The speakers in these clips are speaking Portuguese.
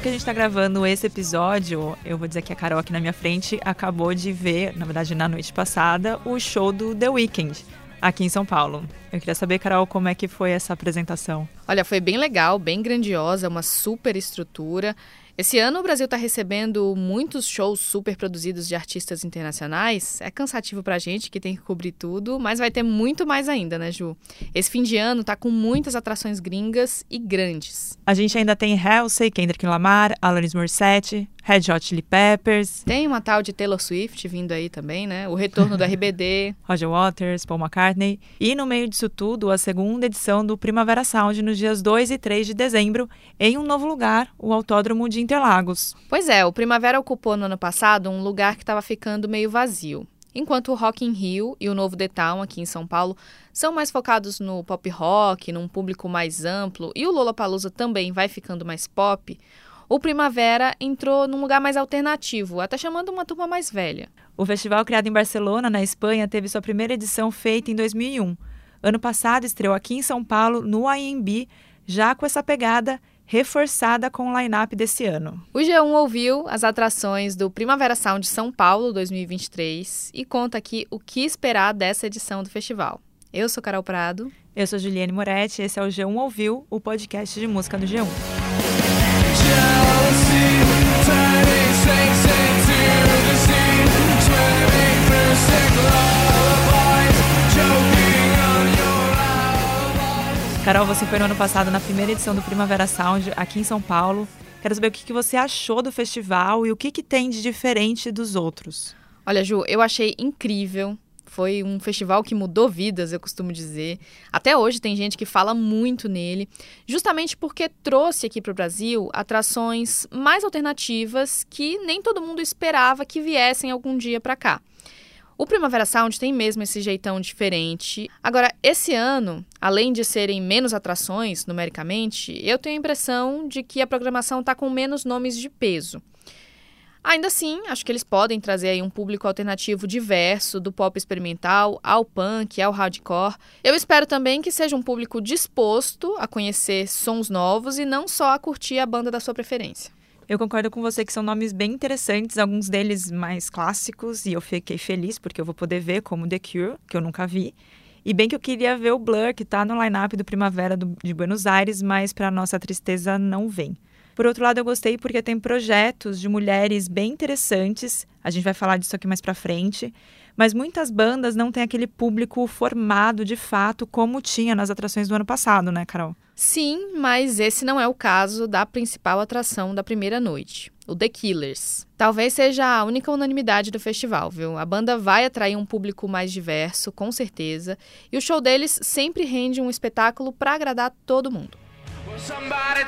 que a gente está gravando esse episódio, eu vou dizer que a Carol aqui na minha frente acabou de ver, na verdade na noite passada, o show do The Weeknd aqui em São Paulo. Eu queria saber, Carol, como é que foi essa apresentação? Olha, foi bem legal, bem grandiosa, uma super estrutura. Esse ano o Brasil está recebendo muitos shows super produzidos de artistas internacionais. É cansativo para a gente que tem que cobrir tudo, mas vai ter muito mais ainda, né, Ju? Esse fim de ano tá com muitas atrações gringas e grandes. A gente ainda tem Halsey, Kendrick Lamar, Alanis Morissette, Red Hot Chili Peppers. Tem uma tal de Taylor Swift vindo aí também, né? O retorno do RBD. Roger Waters, Paul McCartney. E no meio disso tudo, a segunda edição do Primavera Sound nos dias 2 e 3 de dezembro, em um novo lugar, o Autódromo de Interlagos. Pois é, o Primavera ocupou no ano passado um lugar que estava ficando meio vazio. Enquanto o Rock in Rio e o novo The Town aqui em São Paulo são mais focados no pop rock, num público mais amplo, e o Lollapalooza também vai ficando mais pop, o Primavera entrou num lugar mais alternativo, até chamando uma turma mais velha. O festival, criado em Barcelona, na Espanha, teve sua primeira edição feita em 2001. Ano passado, estreou aqui em São Paulo, no AMB, já com essa pegada reforçada com o line-up desse ano. O G1 ouviu as atrações do Primavera Sound São Paulo 2023 e conta aqui o que esperar dessa edição do festival. Eu sou Carol Prado. Eu sou Juliane Moretti. Esse é o G1 Ouviu, o podcast de música do G1. Carol, você foi no ano passado na primeira edição do Primavera Sound aqui em São Paulo. Quero saber o que você achou do festival e o que, que tem de diferente dos outros. Olha, Ju, eu achei incrível. Foi um festival que mudou vidas, eu costumo dizer. Até hoje tem gente que fala muito nele, justamente porque trouxe aqui para o Brasil atrações mais alternativas que nem todo mundo esperava que viessem algum dia para cá. O Primavera Sound tem mesmo esse jeitão diferente. Agora, esse ano, além de serem menos atrações numericamente, eu tenho a impressão de que a programação está com menos nomes de peso. Ainda assim, acho que eles podem trazer aí um público alternativo diverso, do pop experimental ao punk, ao hardcore. Eu espero também que seja um público disposto a conhecer sons novos e não só a curtir a banda da sua preferência. Eu concordo com você que são nomes bem interessantes, alguns deles mais clássicos, e eu fiquei feliz porque eu vou poder ver, como The Cure, que eu nunca vi. E bem que eu queria ver o Blur, que está no line-up do Primavera do, de Buenos Aires, mas para nossa tristeza não vem. Por outro lado, eu gostei porque tem projetos de mulheres bem interessantes. A gente vai falar disso aqui mais para frente. Mas muitas bandas não têm aquele público formado de fato como tinha nas atrações do ano passado, né, Carol? Sim, mas esse não é o caso da principal atração da primeira noite, o The Killers. Talvez seja a única unanimidade do festival, viu? A banda vai atrair um público mais diverso, com certeza, e o show deles sempre rende um espetáculo para agradar todo mundo. Somebody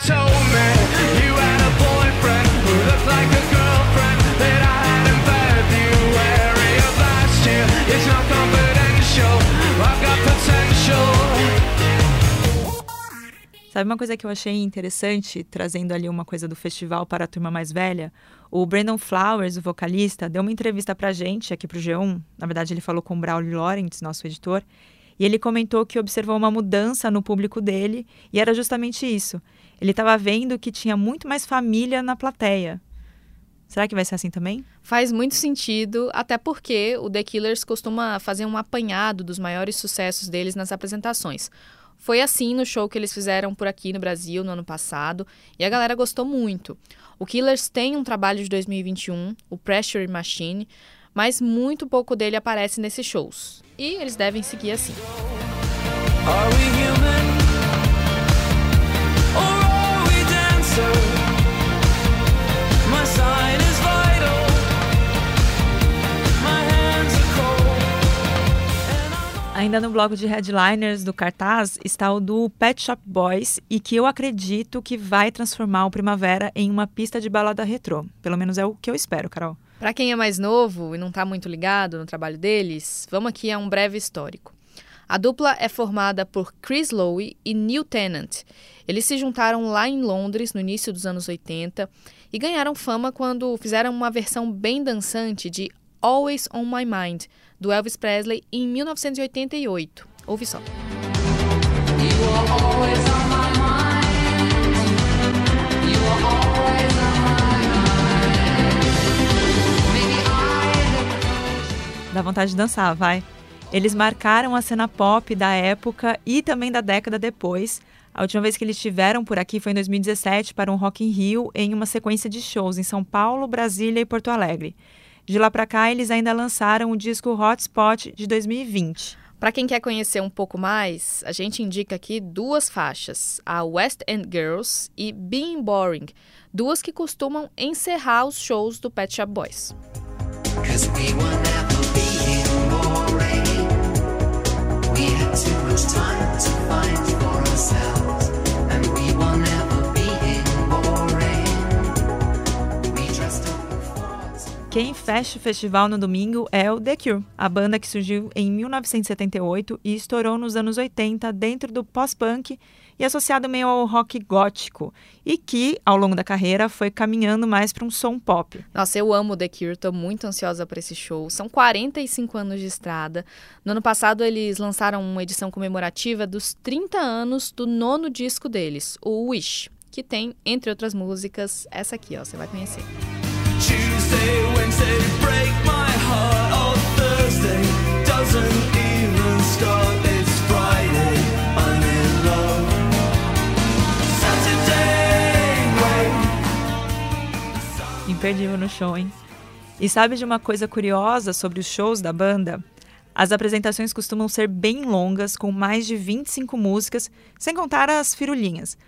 Sabe uma coisa que eu achei interessante, trazendo ali uma coisa do festival para a turma mais velha? O Brandon Flowers, o vocalista, deu uma entrevista pra gente aqui pro G1. Na verdade, ele falou com o Braulio Lawrence, nosso editor, e ele comentou que observou uma mudança no público dele e era justamente isso. Ele estava vendo que tinha muito mais família na plateia. Será que vai ser assim também? Faz muito sentido, até porque o The Killers costuma fazer um apanhado dos maiores sucessos deles nas apresentações. Foi assim no show que eles fizeram por aqui no Brasil no ano passado e a galera gostou muito. O Killers tem um trabalho de 2021, o Pressure Machine, mas muito pouco dele aparece nesses shows. E eles devem seguir assim. Ainda no bloco de headliners do cartaz está o do Pet Shop Boys e que eu acredito que vai transformar o Primavera em uma pista de balada retrô. Pelo menos é o que eu espero, Carol. Para quem é mais novo e não está muito ligado no trabalho deles, vamos aqui a um breve histórico. A dupla é formada por Chris Lowe e Neil Tennant. Eles se juntaram lá em Londres no início dos anos 80 e ganharam fama quando fizeram uma versão bem dançante de Always on My Mind, do Elvis Presley em 1988. Ouve só. Dá vontade de dançar, vai. Eles marcaram a cena pop da época e também da década depois. A última vez que eles estiveram por aqui foi em 2017 para um Rock in Rio em uma sequência de shows em São Paulo, Brasília e Porto Alegre. De lá para cá, eles ainda lançaram o disco Hotspot de 2020. Para quem quer conhecer um pouco mais, a gente indica aqui duas faixas, a West End Girls e Being Boring, duas que costumam encerrar os shows do Pet Shop Boys. Quem fecha o festival no domingo é o The Cure, a banda que surgiu em 1978 e estourou nos anos 80 dentro do pós-punk e associado meio ao rock gótico, e que, ao longo da carreira, foi caminhando mais para um som pop. Nossa, eu amo The Cure, estou muito ansiosa para esse show. São 45 anos de estrada. No ano passado, eles lançaram uma edição comemorativa dos 30 anos do nono disco deles, o Wish, que tem, entre outras músicas, essa aqui, ó, você vai conhecer. Tuesday, Oh. Imperdível no show, hein? E sabe de uma coisa curiosa sobre os shows da banda? As apresentações costumam ser bem longas, com mais de 25 músicas, sem contar as firulinhas.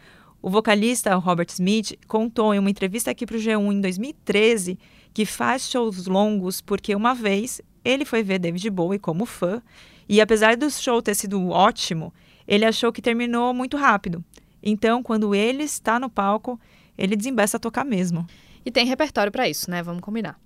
O vocalista Robert Smith contou em uma entrevista aqui para o G1 em 2013 que faz shows longos porque uma vez ele foi ver David Bowie como fã e apesar do show ter sido ótimo, ele achou que terminou muito rápido. Então, quando ele está no palco, ele desembeça a tocar mesmo. E tem repertório para isso, né? Vamos combinar.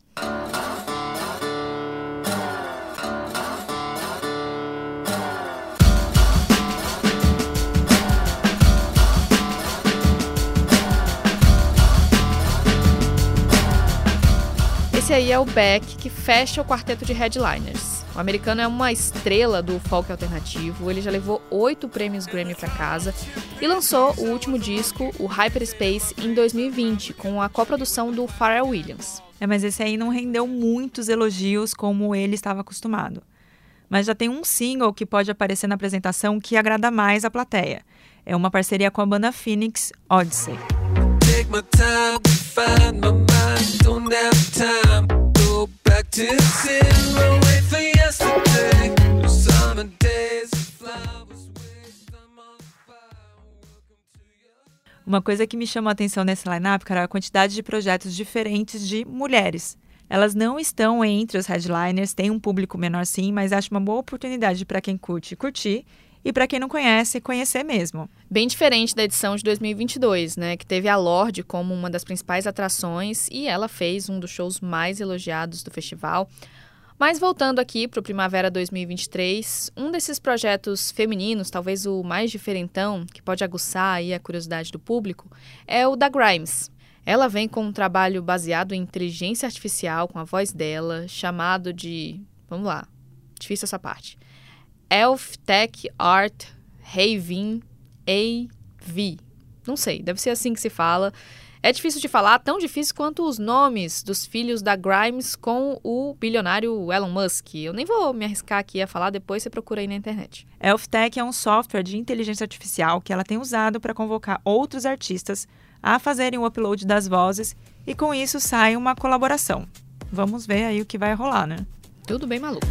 Esse aí é o Beck, que fecha o quarteto de headliners. O americano é uma estrela do folk alternativo, ele já levou oito prêmios Grammy para casa e lançou o último disco, o Hyperspace, em 2020, com a coprodução do Pharrell Williams. É, mas esse aí não rendeu muitos elogios como ele estava acostumado. Mas já tem um single que pode aparecer na apresentação que agrada mais a plateia. É uma parceria com a banda Phoenix, Odyssey. Uma coisa que me chamou a atenção nesse line-up, cara, é a quantidade de projetos diferentes de mulheres. Elas não estão entre os headliners, tem um público menor sim, mas acho uma boa oportunidade para quem curte curtir e para quem não conhece, conhecer mesmo. Bem diferente da edição de 2022, né, que teve a Lorde como uma das principais atrações e ela fez um dos shows mais elogiados do festival. Mas voltando aqui para o Primavera 2023, um desses projetos femininos, talvez o mais diferentão, que pode aguçar aí a curiosidade do público, é o da Grimes. Ela vem com um trabalho baseado em inteligência artificial com a voz dela, chamado de, vamos lá, difícil essa parte, Elf Tech Art Having AV. Não sei, deve ser assim que se fala. É difícil de falar, tão difícil quanto os nomes dos filhos da Grimes com o bilionário Elon Musk. Eu nem vou me arriscar aqui a falar, depois você procura aí na internet. ElfTech é um software de inteligência artificial que ela tem usado para convocar outros artistas a fazerem o upload das vozes e com isso sai uma colaboração. Vamos ver aí o que vai rolar, né? Tudo bem maluco.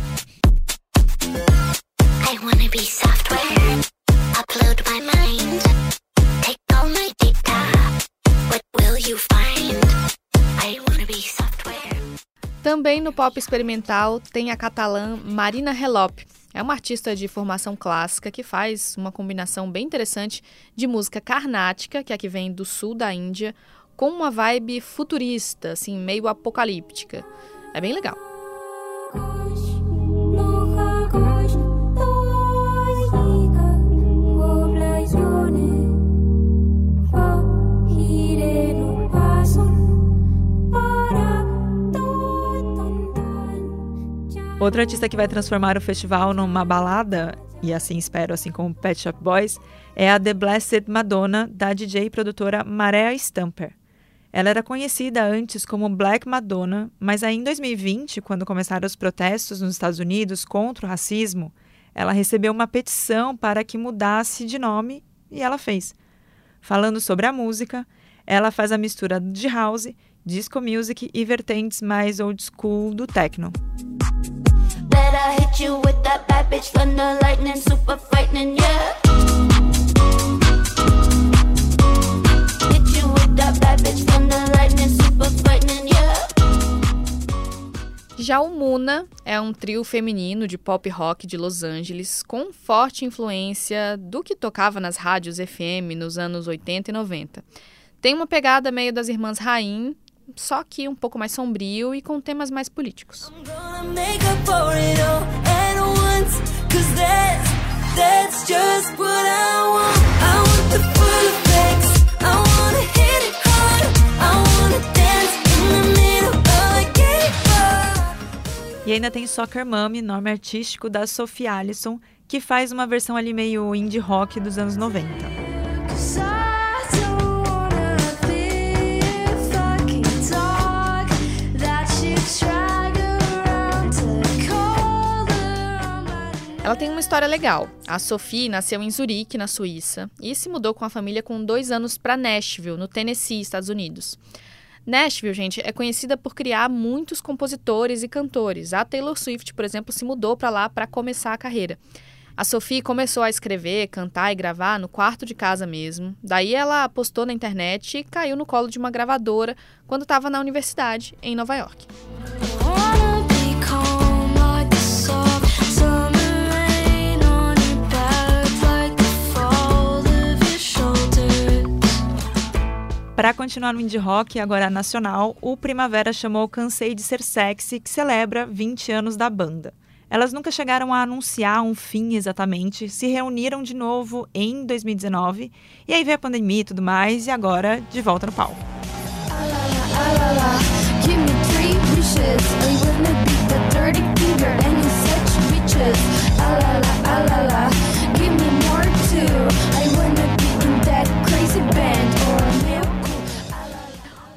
Também no pop experimental tem a catalã Marina Helop. É uma artista de formação clássica que faz uma combinação bem interessante de música carnática, que é a que vem do sul da Índia, com uma vibe futurista, assim, meio apocalíptica. É bem legal. Outro artista que vai transformar o festival numa balada, e assim espero, assim como Pet Shop Boys, é a The Blessed Madonna, da DJ e produtora Marea Stamper. Ela era conhecida antes como Black Madonna, mas aí em 2020, quando começaram os protestos nos Estados Unidos contra o racismo, ela recebeu uma petição para que mudasse de nome e ela fez. Falando sobre a música, ela faz a mistura de house, disco music e vertentes mais old school do techno. Já o Muna é um trio feminino de pop rock de Los Angeles com forte influência do que tocava nas rádios FM nos anos 80 e 90. Tem uma pegada meio das irmãs Rain, só que um pouco mais sombrio e com temas mais políticos. E ainda tem Soccer Mummy, nome artístico da Sophie Allison, que faz uma versão ali meio indie rock dos anos 90. Ela tem uma história legal. A Sophie nasceu em Zurique, na Suíça, e se mudou com a família com dois anos para Nashville, no Tennessee, Estados Unidos. Nashville, gente, é conhecida por criar muitos compositores e cantores. A Taylor Swift, por exemplo, se mudou para lá para começar a carreira. A Sophie começou a escrever, cantar e gravar no quarto de casa mesmo. Daí ela postou na internet e caiu no colo de uma gravadora quando estava na universidade em Nova York. Para continuar no indie rock, agora nacional, o Primavera chamou Cansei de Ser Sexy, que celebra 20 anos da banda. Elas nunca chegaram a anunciar um fim exatamente, se reuniram de novo em 2019, e aí veio a pandemia e tudo mais, e agora de volta no palco.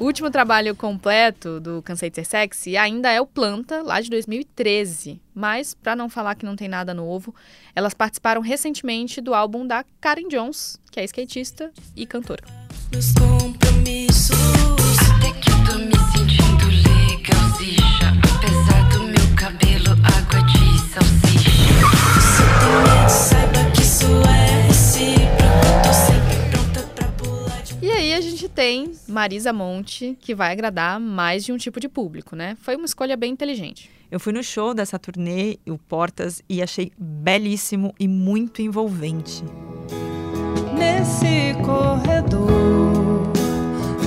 O último trabalho completo do Cansei de Ser Sexy ainda é o Planta, lá de 2013. Mas, para não falar que não tem nada novo, elas participaram recentemente do álbum da Karen Jones, que é skatista e cantora. Marisa Monte, que vai agradar mais de um tipo de público, né? Foi uma escolha bem inteligente. Eu fui no show dessa turnê, o Portas, e achei belíssimo e muito envolvente. Nesse corredor,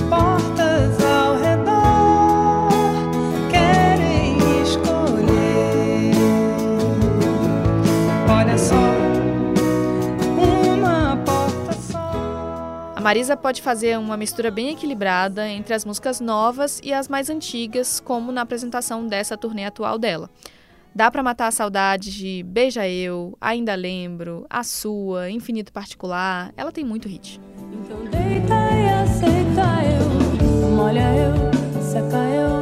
portas Marisa pode fazer uma mistura bem equilibrada entre as músicas novas e as mais antigas, como na apresentação dessa turnê atual dela. Dá para matar a saudade de Beija Eu, Ainda Lembro, A Sua, Infinito Particular. Ela tem muito hit. Então deita e aceita eu, molha eu, seca eu,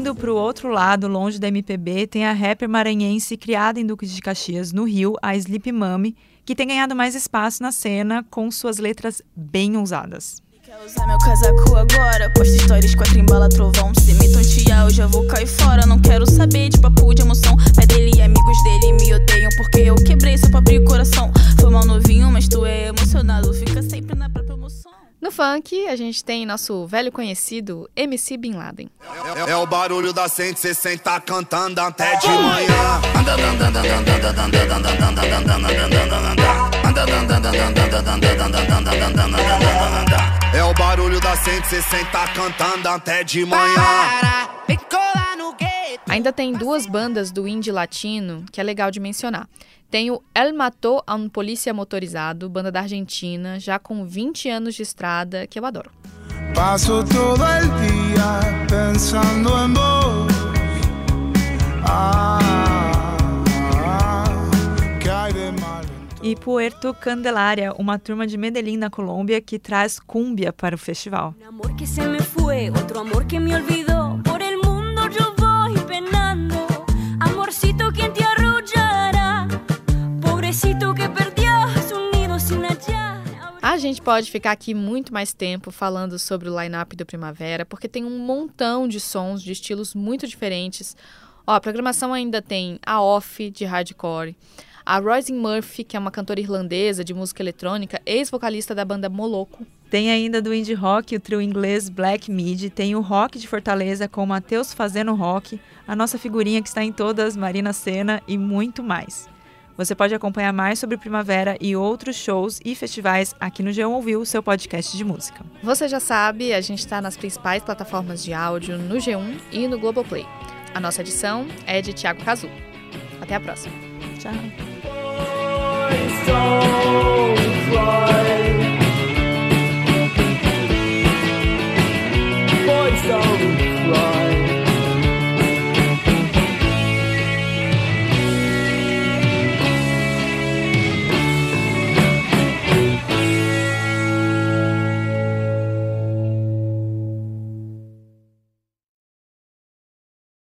Indo para o outro lado, longe da MPB, tem a rapper maranhense criada em Duques de Caxias, no Rio, a Sleep Mami, que tem ganhado mais espaço na cena com suas letras bem ousadas. Quer usar meu casaco agora? Posta stories, quatro embala, trovão. Se me tontear, eu já vou cair fora. Não quero saber de papo de emoção. Pai dele e amigos dele me odeiam Porque eu quebrei seu pobre coração. Foi mal novinho, mas tu é emocionado. Fica sempre na própria emoção no funk, a gente tem nosso velho conhecido MC Bin Laden. É, é o barulho da 160 cantando até de manhã. É o barulho da 160 cantando até de manhã. Ainda tem duas bandas do indie latino que é legal de mencionar. Tem o El Matou a um Polícia Motorizado, banda da Argentina, já com 20 anos de estrada, que eu adoro. Passo todo el dia pensando vos. Ah, ah, ah, e Puerto Candelaria, uma turma de Medellín, na Colômbia, que traz cúmbia para o festival. Um amor que se me foi, outro amor que me olvidou, A gente pode ficar aqui muito mais tempo falando sobre o line-up do Primavera, porque tem um montão de sons de estilos muito diferentes. Ó, a programação ainda tem a Off de hardcore, a Roisin Murphy, que é uma cantora irlandesa de música eletrônica, ex-vocalista da banda Moloco. Tem ainda do indie rock o trio inglês Black Mid, tem o rock de Fortaleza com o Matheus fazendo rock, a nossa figurinha que está em todas, Marina Senna e muito mais. Você pode acompanhar mais sobre Primavera e outros shows e festivais aqui no G1 Ouviu, seu podcast de música. Você já sabe, a gente está nas principais plataformas de áudio, no G1 e no Globoplay. A nossa edição é de Tiago Cazu. Até a próxima. Tchau. Boys don't